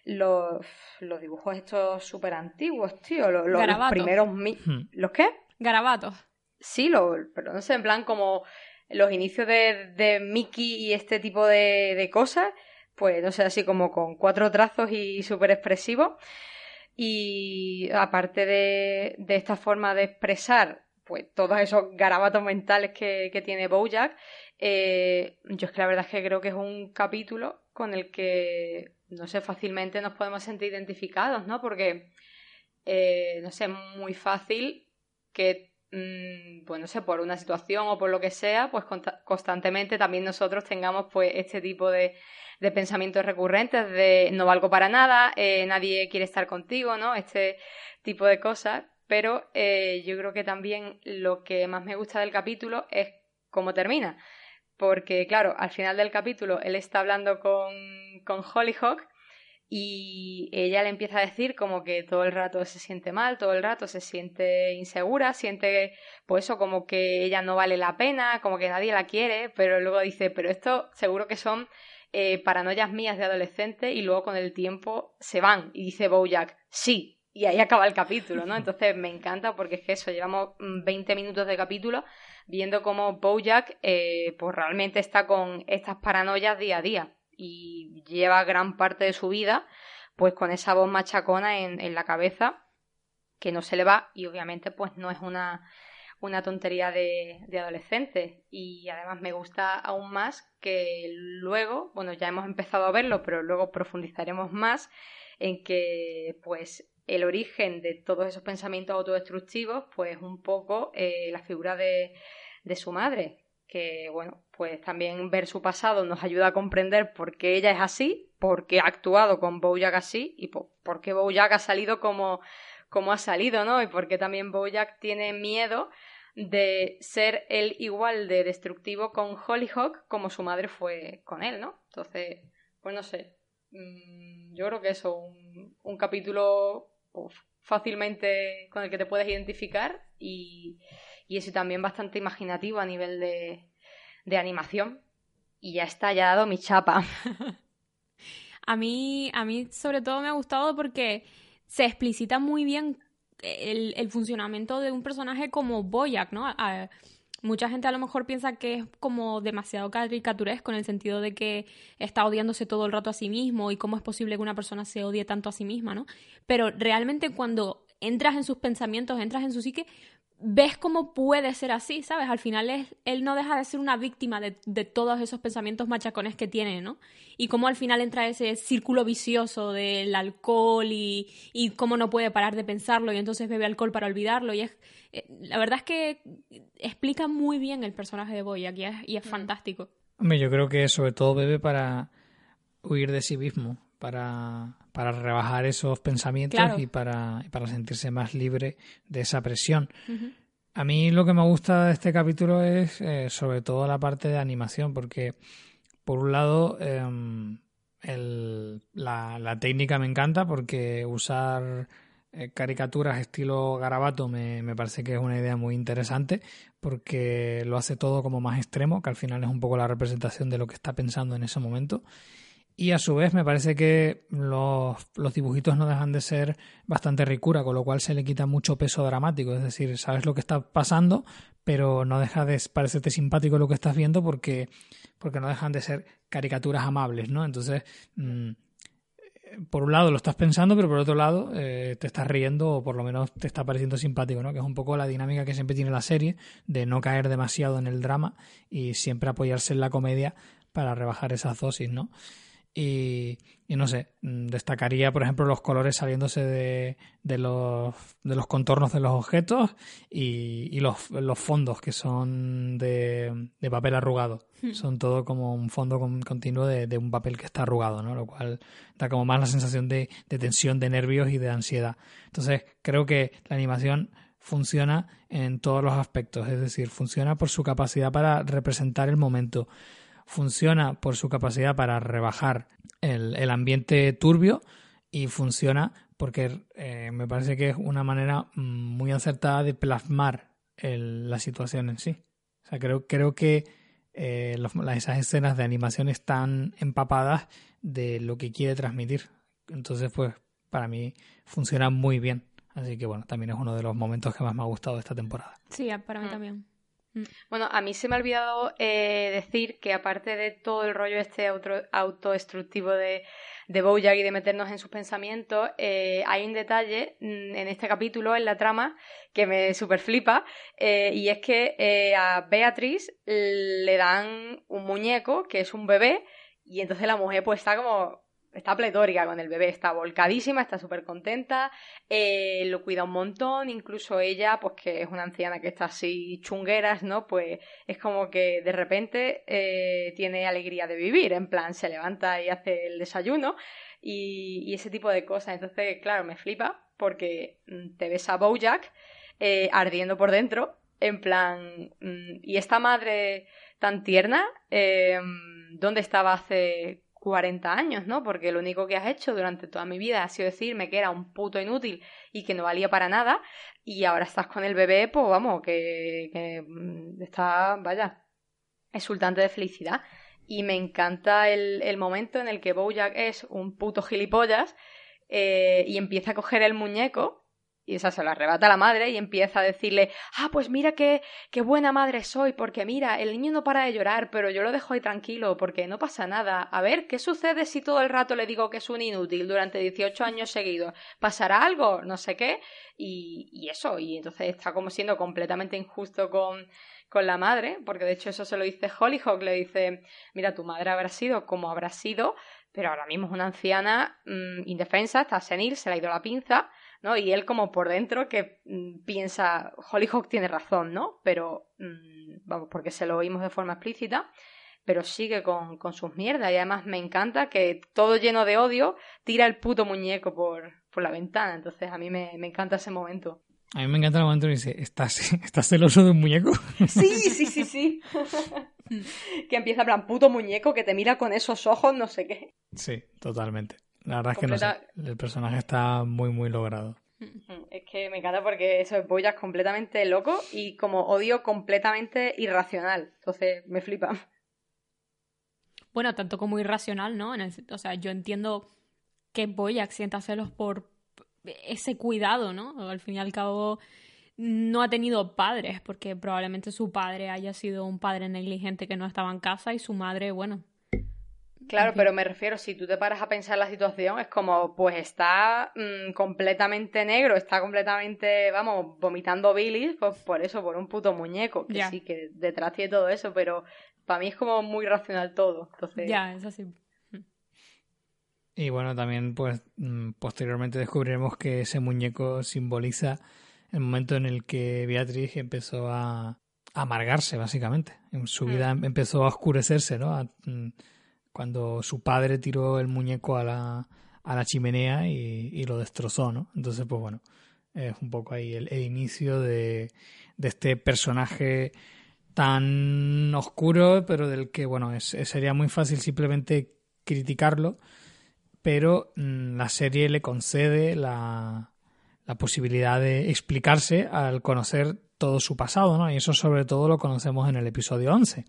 los, los dibujos estos súper antiguos, tío. Los, los- primeros. mi- Hmm. ¿Los qué? Garabatos. Sí, los, pero no sé, en plan como los inicios de, de Mickey y este tipo de, de cosas. pues no sé, así como con cuatro trazos y súper expresivo. Y aparte de, de, esta forma de expresar pues todos esos garabatos mentales que, que tiene Bojack, eh, yo es que la verdad es que creo que es un capítulo con el que, no sé, fácilmente nos podemos sentir identificados, ¿no? Porque, eh, no sé, muy fácil que, mmm, no sé, por una situación o por lo que sea, pues constantemente también nosotros tengamos pues este tipo de, de pensamientos recurrentes de no valgo para nada, eh, nadie quiere estar contigo, ¿no? Este tipo de cosas. Pero eh, yo creo que también lo que más me gusta del capítulo es cómo termina. Porque, claro, al final del capítulo él está hablando con, con Hollyhock y ella le empieza a decir como que todo el rato se siente mal, todo el rato se siente insegura, siente pues eso como que ella no vale la pena, como que nadie la quiere, pero luego dice, pero esto seguro que son eh, paranoias mías de adolescente y luego con el tiempo se van. Y dice Bojack, sí. Y ahí acaba el capítulo, ¿no? Entonces me encanta porque es que eso, llevamos 20 mm, minutos de capítulo viendo cómo Bojack eh, pues realmente está con estas paranoias día a día y lleva gran parte de su vida pues con esa voz machacona en, en la cabeza que no se le va y obviamente pues no es una una tontería de, de adolescente. Y además me gusta aún más que luego, bueno, ya hemos empezado a verlo, pero luego profundizaremos más en que, pues, el origen de todos esos pensamientos autodestructivos, pues un poco eh, la figura de, de su madre, que bueno, pues también ver su pasado nos ayuda a comprender por qué ella es así, por qué ha actuado con Bojack así y por, qué Bojack ha salido como, como ha salido, ¿no? Y por qué también Bojack tiene miedo de ser él igual de destructivo con Hollyhock como su madre fue con él, ¿no? Entonces, pues no sé. Mm, yo creo que eso, un, un capítulo fácilmente con el que te puedes identificar y, y eso también bastante imaginativo a nivel de, de animación. Y ya está, ya ha dado mi chapa. a mí, a mí sobre todo me ha gustado porque se explicita muy bien el, el, funcionamiento de un personaje como Boyack, ¿no? Mucha gente a lo mejor piensa que es como demasiado caricaturesco en el sentido de que está odiándose todo el rato a sí mismo y cómo es posible que una persona se odie tanto a sí misma, ¿no? Pero realmente cuando entras en sus pensamientos, entras en su psique, ves cómo puede ser así, ¿sabes? Al final es, él no deja de ser una víctima de, de, todos esos pensamientos machacones que tiene, ¿no? Y cómo al final entra ese círculo vicioso del alcohol y, y cómo no puede parar de pensarlo y entonces bebe alcohol para olvidarlo. Y es, eh, la verdad es que explica muy bien el personaje de Boyack y es, y es fantástico. Hombre, yo creo que sobre todo bebe para huir de sí mismo, para, para rebajar esos pensamientos y, para, para sentirse más libre de esa presión. A mí lo que me gusta de este capítulo es eh, sobre todo la parte de animación, porque por un lado em, el, la, la, técnica me encanta porque usar eh, caricaturas estilo garabato me, me, parece que es una idea muy interesante porque lo hace todo como más extremo, que al final es un poco la representación de lo que está pensando en ese momento. Y a su vez me parece que los, los, dibujitos no dejan de ser bastante ricura, con lo cual se le quita mucho peso dramático. Es decir, sabes lo que está pasando, pero no deja de parecerte simpático lo que estás viendo porque, porque no dejan de ser caricaturas amables, ¿no? Entonces, mmm, por un lado lo estás pensando, pero por otro lado eh, te estás riendo o por lo menos te está pareciendo simpático, ¿no? Que es un poco la dinámica que siempre tiene la serie de no caer demasiado en el drama y siempre apoyarse en la comedia para rebajar esas dosis, ¿no? Y, no sé, mm, destacaría, por ejemplo, los colores saliéndose de, de, los, de los contornos de los objetos y, y los, los, fondos que son de, de papel arrugado. Hmm. Son todo como un fondo continuo de, de, un papel que está arrugado, ¿no? Lo cual da como más la sensación de, de tensión, de nervios y de ansiedad. Entonces, creo que la animación funciona en todos los aspectos, es decir, funciona por su capacidad para representar el momento funciona por su capacidad para rebajar el, el ambiente turbio y funciona porque eh, me parece que es una manera muy acertada de plasmar el, la situación en sí. O sea, creo, creo que eh, los, esas escenas de animación están empapadas de lo que quiere transmitir. Entonces, pues, para mí funciona muy bien. Así que bueno, también es uno de los momentos que más me ha gustado de esta temporada. Sí, para mí también. Bueno, a mí se me ha olvidado eh, decir que aparte de todo el rollo este auto, autodestructivo de, de Bojack y de meternos en sus pensamientos, eh, hay un detalle mm, en este capítulo, en la trama, que me super flipa, eh, y es que a Beatriz le dan un muñeco, que es un bebé, y entonces la mujer pues está como está pletórica con el bebé, está volcadísima, está súper contenta, eh, lo cuida un montón, incluso ella, pues que es una anciana que está así chungueras, ¿no? Pues es como que de repente eh, tiene alegría de vivir, en plan se levanta y hace el desayuno y, ese tipo de cosas. Entonces, claro, me flipa porque mm, te ves a Bojack eh, ardiendo por dentro, en plan, mm, y esta madre tan tierna, ¿dónde estaba hace 40 años, ¿no? Porque lo único que has hecho durante toda mi vida ha sido decirme que era un puto inútil y que no valía para nada, y ahora estás con el bebé, pues vamos, que, mm, está, vaya, exultante de felicidad. Y me encanta el, el momento en el que Bojack es un puto gilipollas eh, y empieza a coger el muñeco y esa se lo arrebata la madre y empieza a decirle, ah, pues mira qué, qué buena madre soy, porque mira, el niño no para de llorar, pero yo lo dejo ahí tranquilo, porque no pasa nada. A ver, ¿qué sucede si todo el rato le digo que es un inútil durante 18 años seguidos? ¿Pasará algo? No sé qué. Y, y eso, y entonces está como siendo completamente injusto con, con la madre, porque de hecho eso se lo dice Hollyhock, le dice, mira, tu madre habrá sido como habrá sido, pero ahora mismo es una anciana mm, indefensa, está senil, se le ha ido la pinza, ¿no? Y él como por dentro que mm, piensa, Hollyhock tiene razón, ¿no? Pero, mm, vamos, porque se lo oímos de forma explícita, pero sigue con, con, sus mierdas. Y además me encanta que todo lleno de odio tira el puto muñeco por, por la ventana. Entonces a mí me, me encanta ese momento. A mí me encanta el momento que dice, ¿estás, ¿estás celoso de un muñeco? Sí, sí, sí, sí. que empieza en plan, puto muñeco que te mira con esos ojos, no sé qué. Sí, totalmente. La verdad es que no sé. El personaje está muy, muy logrado. Es que me encanta porque eso es Boyack completamente loco y como odio completamente irracional. Entonces me flipa. Bueno, tanto como irracional, ¿no? o sea, yo entiendo que Boyack sienta celos por ese cuidado, ¿no? Al fin y al cabo no ha tenido padres porque probablemente su padre haya sido un padre negligente que no estaba en casa y su madre, bueno, Claro, pero me refiero, si tú te paras a pensar la situación, es como, pues está mm, completamente negro, está completamente, vamos, vomitando bilis, pues por eso, por un puto muñeco, que sí, que detrás tiene todo eso, pero para mí es como muy racional todo. Entonces... Ya, es así. Y bueno, también pues mm, posteriormente descubriremos que ese muñeco simboliza el momento en el que Beatriz empezó a, amargarse, básicamente. En su vida mm. empezó a oscurecerse, ¿no? Cuando su padre tiró el muñeco a la, a la chimenea y, lo destrozó, ¿no? Entonces, pues bueno, es un poco ahí el, inicio de, de, este personaje tan oscuro, pero del que, bueno, es, sería muy fácil simplemente criticarlo, pero mm, la serie le concede la, la posibilidad de explicarse al conocer todo su pasado, ¿no? Y eso sobre todo lo conocemos en el episodio 11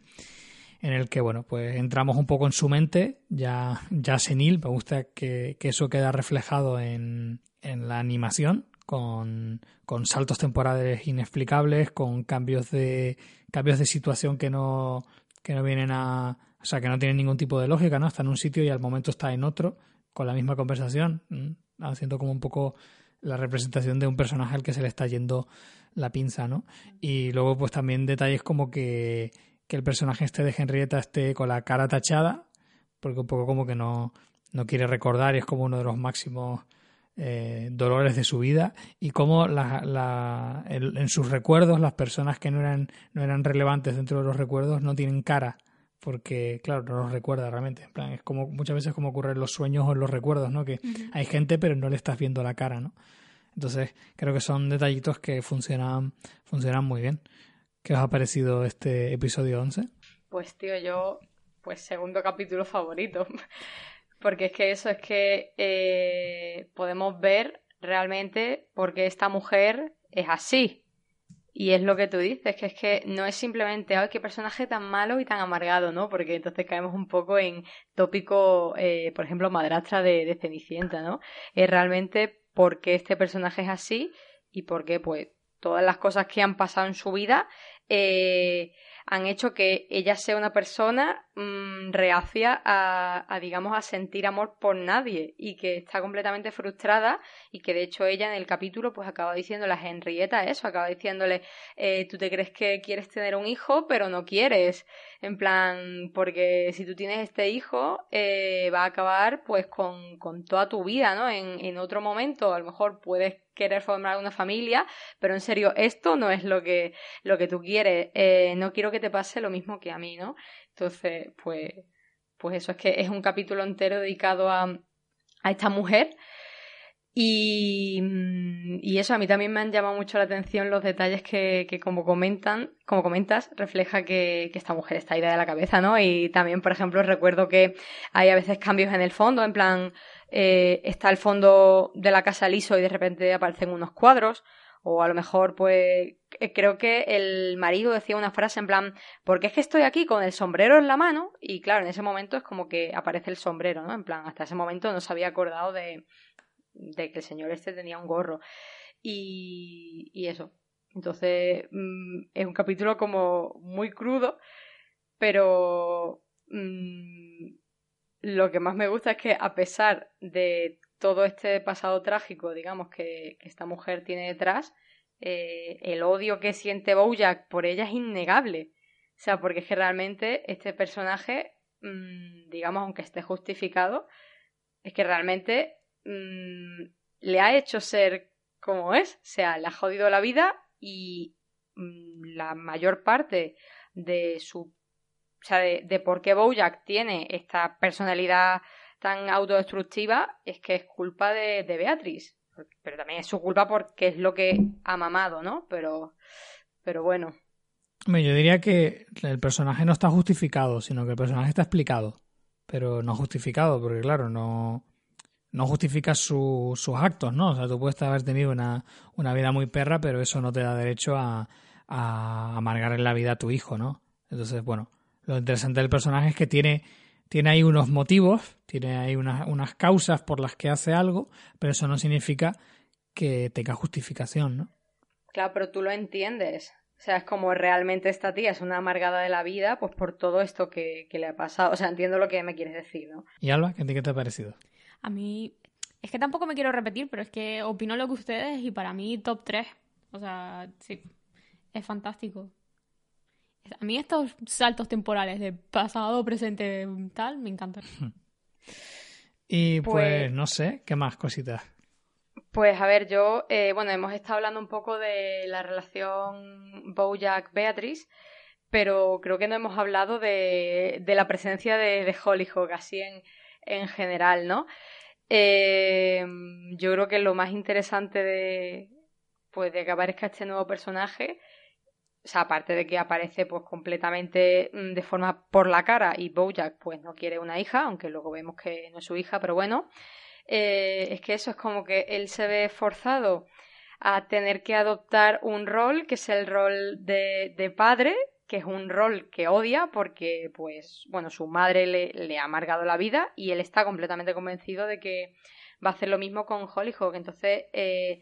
en el que, bueno, pues entramos un poco en su mente, ya, ya senil, me gusta que, eso queda reflejado en, en la animación, con, con, saltos temporales inexplicables, con cambios de, cambios de situación que no, que no vienen a, o sea, que no tienen ningún tipo de lógica, ¿no? Está en un sitio y al momento está en otro, con la misma conversación, haciendo como un poco la representación de un personaje al que se le está yendo la pinza, ¿no? Y luego, pues también detalles como que que el personaje este de Henrietta esté con la cara tachada, porque un poco como que no, no quiere recordar y es como uno de los máximos eh, dolores de su vida y como la, la, en sus recuerdos las personas que no eran, no eran relevantes dentro de los recuerdos no tienen cara porque claro no los recuerda realmente. En plan es como muchas veces como ocurre en los sueños o en los recuerdos no que hay gente pero no le estás viendo la cara no entonces creo que son detallitos que funcionan funcionan muy bien ¿Qué os ha parecido este episodio 11? Pues tío, yo, pues segundo capítulo favorito. Porque es que eso es que eh, podemos ver realmente por qué esta mujer es así. Y es lo que tú dices, que es que no es simplemente, ay, qué personaje tan malo y tan amargado, ¿no? Porque entonces caemos un poco en tópico, eh, por ejemplo, madrastra de, de Cenicienta, ¿no? Es realmente por qué este personaje es así y por qué, pues, todas las cosas que han pasado en su vida eh, han hecho que ella sea una persona mm, reacia a, digamos, a sentir amor por nadie y que está completamente frustrada y que de hecho ella en el capítulo pues acaba diciéndole a Henrietta eso, acaba diciéndole, eh, tú te crees que quieres tener un hijo pero no quieres, en plan, porque si tú tienes este hijo eh, va a acabar pues con, con toda tu vida, ¿no? En, en otro momento a lo mejor puedes querer formar una familia, pero en serio, esto no es lo que, lo que tú quieres. Eh, no quiero que te pase lo mismo que a mí, ¿no? Entonces, pues, pues eso es que es un capítulo entero dedicado a, a esta mujer. Y, y, eso a mí también me han llamado mucho la atención los detalles que, que como comentan, como comentas, refleja que, que, esta mujer está ida de la cabeza, ¿no? Y también, por ejemplo, recuerdo que hay a veces cambios en el fondo, en plan, eh, está el fondo de la casa liso y de repente aparecen unos cuadros, o a lo mejor, pues, eh, creo que el marido decía una frase en plan, porque es que estoy aquí con el sombrero en la mano, y claro, en ese momento es como que aparece el sombrero, ¿no? En plan, hasta ese momento no se había acordado de, de que el señor este tenía un gorro. Y, y eso. Entonces, mm, es un capítulo como muy crudo, pero mm, lo que más me gusta es que a pesar de todo este pasado trágico, digamos, que, esta mujer tiene detrás, eh, el odio que siente Bojack por ella es innegable. O sea, porque es que realmente este personaje, mm, digamos, aunque esté justificado, es que realmente mm, le ha hecho ser como es. O sea, le ha jodido la vida y mm, la mayor parte de su o sea, de, por qué Bojack tiene esta personalidad tan autodestructiva es que es culpa de, de Beatriz. Pero también es su culpa porque es lo que ha mamado, ¿no? Pero, pero bueno. Yo diría que el personaje no está justificado, sino que el personaje está explicado. Pero no justificado, porque claro, no, no justifica sus actos, ¿no? O sea, tú puedes haber tenido una, una vida muy perra, pero eso no te da derecho a, a amargar la vida a tu hijo, ¿no? Entonces, bueno, lo interesante del personaje es que tiene, tiene ahí unos motivos, tiene ahí unas, unas causas por las que hace algo, pero eso no significa que tenga justificación, ¿no? Claro, pero tú lo entiendes. O sea, es como realmente esta tía es una amargada de la vida, pues por todo esto que, le ha pasado. O sea, entiendo lo que me quieres decir, ¿no? ¿Y Alba, qué te ha parecido? A mí, es que tampoco me quiero repetir, pero es que opino lo que ustedes y para mí top 3. O sea, sí, es fantástico. A mí estos saltos temporales de pasado, presente, tal, me encantan. Y pues, pues, no sé, ¿qué más cositas? Pues a ver, yo, eh, bueno, hemos estado hablando un poco de la relación Bojack-Beatrice, pero creo que no hemos hablado de, de la presencia de, de Hollyhock así en, en general, ¿no? Eh, yo creo que lo más interesante de, pues, de que aparezca este nuevo personaje o sea, aparte de que aparece pues completamente mm, de forma por la cara y Bojack pues no quiere una hija, aunque luego vemos que no es su hija, pero bueno, eh, es que eso es como que él se ve forzado a tener que adoptar un rol que es el rol de, de padre, que es un rol que odia porque pues bueno, su madre le, ha amargado la vida y él está completamente convencido de que va a hacer lo mismo con Hollyhock. Entonces, eh,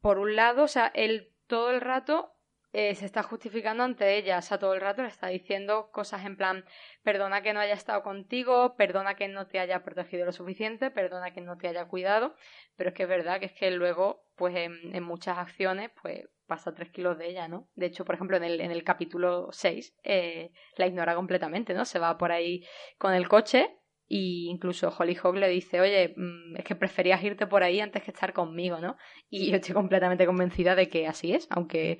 por un lado, o sea, él todo el rato eh, se está justificando ante ella, o sea, todo el rato le está diciendo cosas en plan, perdona que no haya estado contigo, perdona que no te haya protegido lo suficiente, perdona que no te haya cuidado, pero es que es verdad que es que luego, pues en, muchas acciones, pues pasa tres kilos de ella, ¿no? De hecho, por ejemplo, en el, en el capítulo 6 eh, la ignora completamente, ¿no? Se va por ahí con el coche y incluso Hollyhock le dice, oye, mm, es que preferías irte por ahí antes que estar conmigo, ¿no? Y yo estoy completamente convencida de que así es, aunque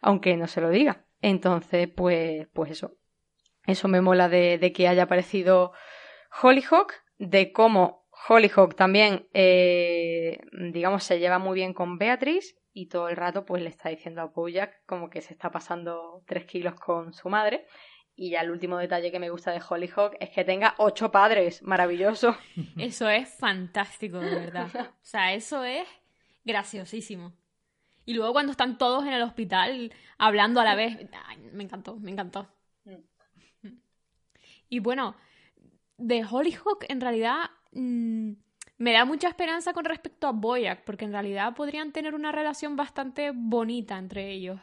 aunque no se lo diga. Entonces, pues, pues eso. Eso me mola de, que haya aparecido Hollyhock, de cómo Hollyhock también, eh, digamos, se lleva muy bien con Beatriz y todo el rato pues le está diciendo a Bojack como que se está pasando tres kilos con su madre. Y ya el último detalle que me gusta de Hollyhock es que tenga ocho padres. Maravilloso. Eso es fantástico, de verdad. O sea, eso es graciosísimo. Y luego cuando están todos en el hospital hablando a la vez, me encantó, me encantó. Y bueno, de Hollyhock en realidad mm, me da mucha esperanza con respecto a Boyack, porque en realidad podrían tener una relación bastante bonita entre ellos.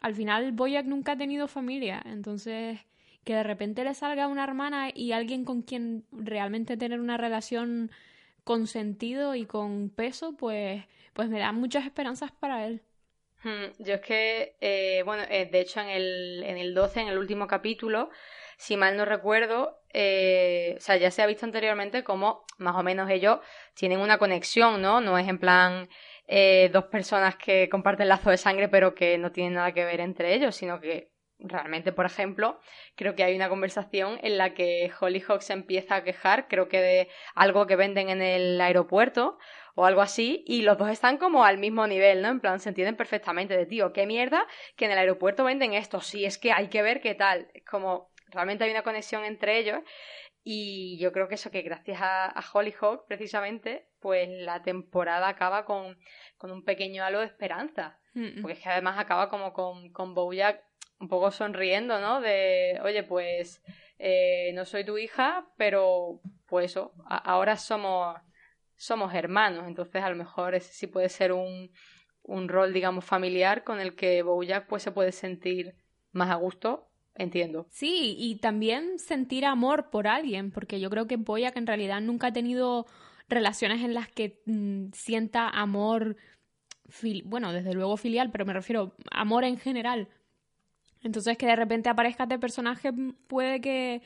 Al final, Boyack nunca ha tenido familia, entonces que de repente le salga una hermana y alguien con quien realmente tener una relación con sentido y con peso, pues, pues me da muchas esperanzas para él. Hmm, yo es que, eh, bueno, eh, de hecho en el, en el 12, en el último capítulo, si mal no recuerdo, eh, o sea, ya se ha visto anteriormente como más o menos ellos tienen una conexión, ¿no? No es en plan dos personas que comparten lazo de sangre pero que no tienen nada que ver entre ellos, sino que realmente, por ejemplo, creo que hay una conversación en la que Hollyhock se empieza a quejar, creo que de algo que venden en el aeropuerto o algo así, y los dos están como al mismo nivel, ¿no? En plan, se entienden perfectamente de, tío, qué mierda que en el aeropuerto venden esto, sí, es que hay que ver qué tal, es como, realmente hay una conexión entre ellos, y yo creo que eso, que gracias a, Hollyhock, precisamente, pues la temporada acaba con, con un pequeño halo de esperanza, porque es que además acaba como con, con Bojack un poco sonriendo, ¿no? De, oye, pues eh, no soy tu hija, pero pues eso, ahora somos, somos hermanos, entonces a lo mejor ese sí puede ser un, un rol, digamos, familiar con el que Bojack pues se puede sentir más a gusto entiendo. Sí, y también sentir amor por alguien, porque yo creo que Boyack en realidad nunca ha tenido relaciones en las que mm, sienta amor, bueno, desde luego filial, pero me refiero amor en general entonces que de repente aparezca este personaje puede que,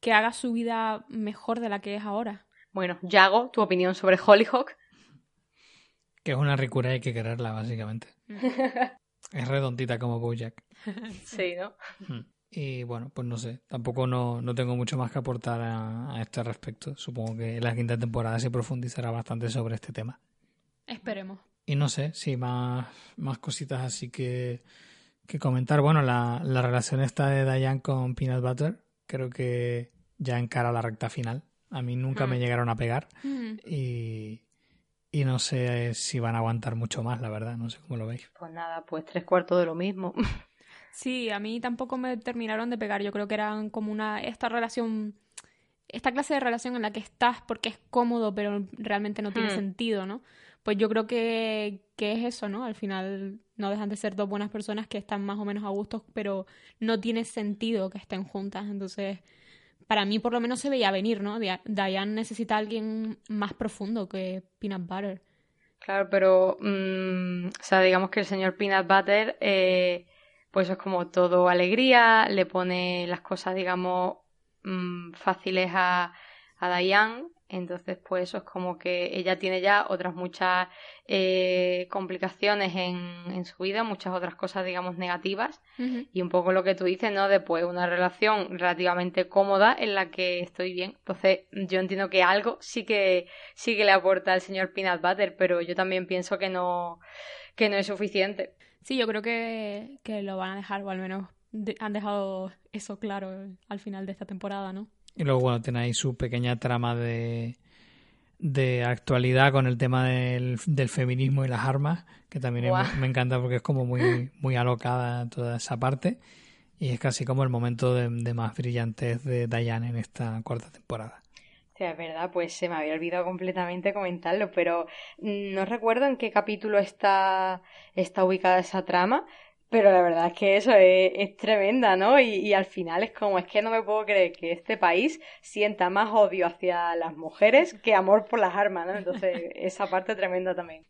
que haga su vida mejor de la que es ahora. Bueno, Yago, tu opinión sobre Hollyhock. Que es una ricura y hay que quererla, básicamente. es redondita como Bojack. sí, ¿no? Hmm. Y bueno, pues no sé, tampoco no, no tengo mucho más que aportar a, a, este respecto. Supongo que en la quinta temporada se profundizará bastante sobre este tema. Esperemos. Y no sé, sí, más, más cositas así que que comentar. Bueno, la, la relación esta de Diane con Peanut Butter, creo que ya encara la recta final. A mí nunca me mm. llegaron a pegar mm. y, y no sé si van a aguantar mucho más, la verdad. No sé cómo lo veis. Pues nada, pues tres cuartos de lo mismo. Sí, a mí tampoco me terminaron de pegar. Yo creo que eran como una esta relación, esta clase de relación en la que estás porque es cómodo, pero realmente no tiene hmm. sentido, ¿no? Pues yo creo que, que es eso, ¿no? Al final no dejan de ser dos buenas personas que están más o menos a gustos, pero no tiene sentido que estén juntas. Entonces, para mí por lo menos se veía venir, ¿no? Diane necesita a alguien más profundo que Peanut Butter. Claro, pero, mm, o sea, digamos que el señor Peanut Butter, eh, pues es como todo alegría, le pone las cosas, digamos, mm, fáciles a, a Diane entonces, pues eso es como que ella tiene ya otras muchas eh, complicaciones en, en, su vida, muchas otras cosas, digamos, negativas. Y un poco lo que tú dices, ¿no? Después una relación relativamente cómoda en la que estoy bien. Entonces, yo entiendo que algo sí que, sí que le aporta al señor Peanut Butter, pero yo también pienso que no, que no es suficiente. Sí, yo creo que, que lo van a dejar, o al menos han dejado eso claro al final de esta temporada, ¿no? Y luego, bueno, tenéis su pequeña trama de, de actualidad con el tema del, del feminismo y las armas, que también me encanta porque es como muy, muy alocada toda esa parte. Y es casi como el momento de, más brillantez de Diane en esta cuarta temporada. Es verdad, pues se me había olvidado completamente comentarlo, pero no recuerdo en qué capítulo está, está ubicada esa trama, pero la verdad es que eso es, tremenda, ¿no? Y, al final es como, es que no me puedo creer que este país sienta más odio hacia las mujeres que amor por las armas, ¿no? Entonces, esa parte tremenda también.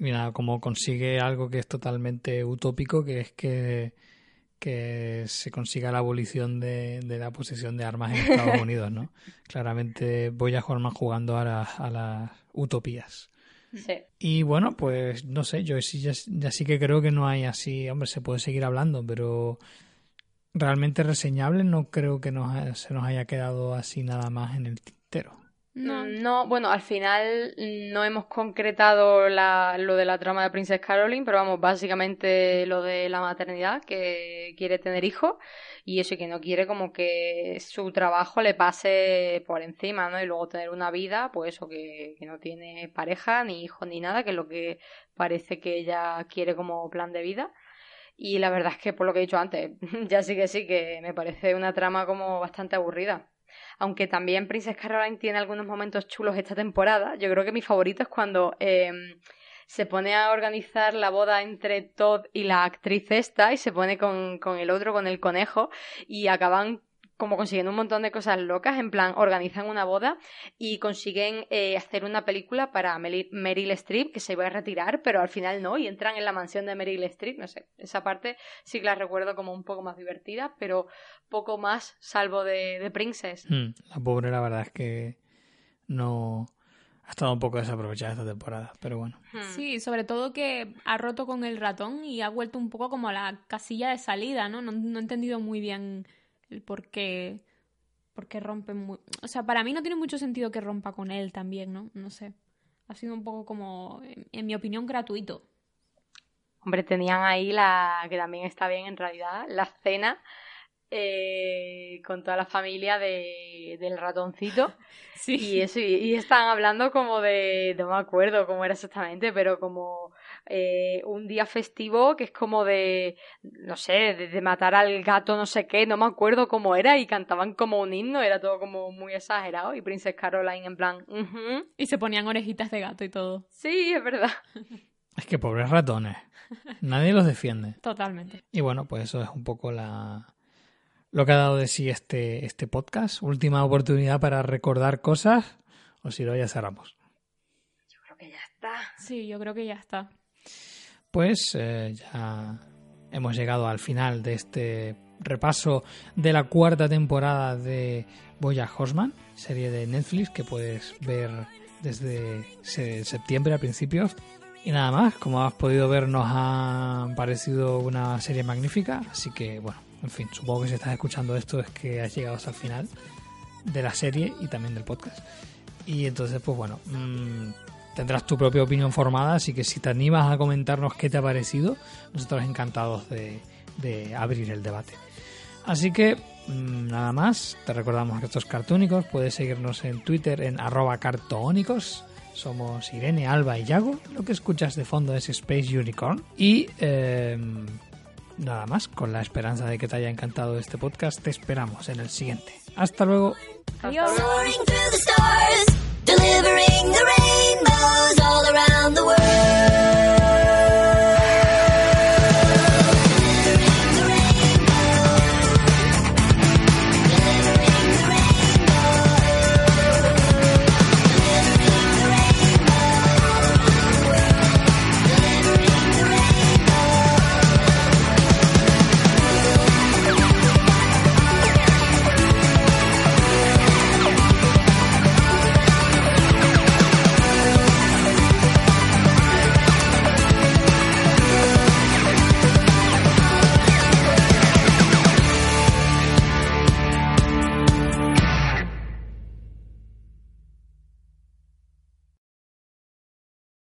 Mira, hmm. como consigue algo que es totalmente utópico, que es que, que se consiga la abolición de, la posesión de armas en Estados Unidos, ¿no? Claramente voy a jugar más jugando a, a las utopías. Y bueno, pues no sé, yo sí, ya, sí que creo que no hay así, hombre, se puede seguir hablando, pero realmente reseñable no creo que nos, se nos haya quedado así nada más en el tintero. No, no, bueno, al final no hemos concretado la, lo de la trama de Princess Caroline, pero vamos, básicamente lo de la maternidad, que quiere tener hijos, y eso, y que no quiere como que su trabajo le pase por encima, ¿no? Y luego tener una vida, pues eso, que, que no tiene pareja, ni hijos, ni nada, que es lo que parece que ella quiere como plan de vida. Y la verdad es que, por lo que he dicho antes, ya sí que sí, que me parece una trama como bastante aburrida. Aunque también Princess Caroline tiene algunos momentos chulos esta temporada, yo creo que mi favorito es cuando eh, se pone a organizar la boda entre Todd y la actriz esta y se pone con, con el otro, con el conejo, y acaban como consiguiendo un montón de cosas locas, en plan, organizan una boda y consiguen eh, hacer una película para Meryl Streep, que se iba a retirar, pero al final no, y entran en la mansión de Meryl Streep, no sé, esa parte sí que la recuerdo como un poco más divertida, pero poco más salvo de, de Princess. Mm, La pobre, la verdad es que no ha estado un poco desaprovechada esta temporada, pero bueno. Hmm. Sí, sobre todo que ha roto con el ratón y ha vuelto un poco como a la casilla de salida, ¿no? No, no he entendido muy bien el por qué, por qué rompe muy... O sea, para mí no tiene mucho sentido que rompa con él también, ¿no? No sé. Ha sido un poco como, en, en mi opinión, gratuito. Hombre, tenían ahí la, que también está bien en realidad, la cena eh, con toda la familia de, del ratoncito. Sí. Y eso, y, y estaban hablando como de, no me acuerdo cómo era exactamente, pero como eh, un día festivo que es como de, no sé, de, de matar al gato no sé qué, no me acuerdo cómo era, y cantaban como un himno, era todo como muy exagerado, y Princess Caroline en plan, "Ujú, Y se ponían orejitas de gato y todo. sí, es verdad. Es que pobres ratones. Nadie los defiende. Totalmente. Y bueno, pues eso es un poco la lo que ha dado de sí este, este podcast. Última oportunidad para recordar cosas. O si no, ya cerramos. Yo creo que ya está. Sí, yo creo que ya está. Pues ya hemos llegado al final de este repaso de la cuarta temporada de Boya Horseman, serie de Netflix que puedes ver desde se- septiembre a principios. Y nada más, como has podido ver, nos ha parecido una serie magnífica. Así que, bueno, en fin, supongo que si estás escuchando esto es que has llegado hasta el final de la serie y también del podcast. Y entonces, pues bueno, mm, tendrás tu propia opinión formada, así que si te animas a comentarnos qué te ha parecido, nosotros encantados de, de abrir el debate. Así que mm, nada más, te recordamos que estos cartúnicos puedes seguirnos en Twitter en arroba cartónicos. Somos Irene, Alba y Yago. Lo que escuchas de fondo es Space Unicorn. Y eh, nada más, con la esperanza de que te haya encantado este podcast, te esperamos en el siguiente. Hasta luego. Adiós. delivering the rainbows all around.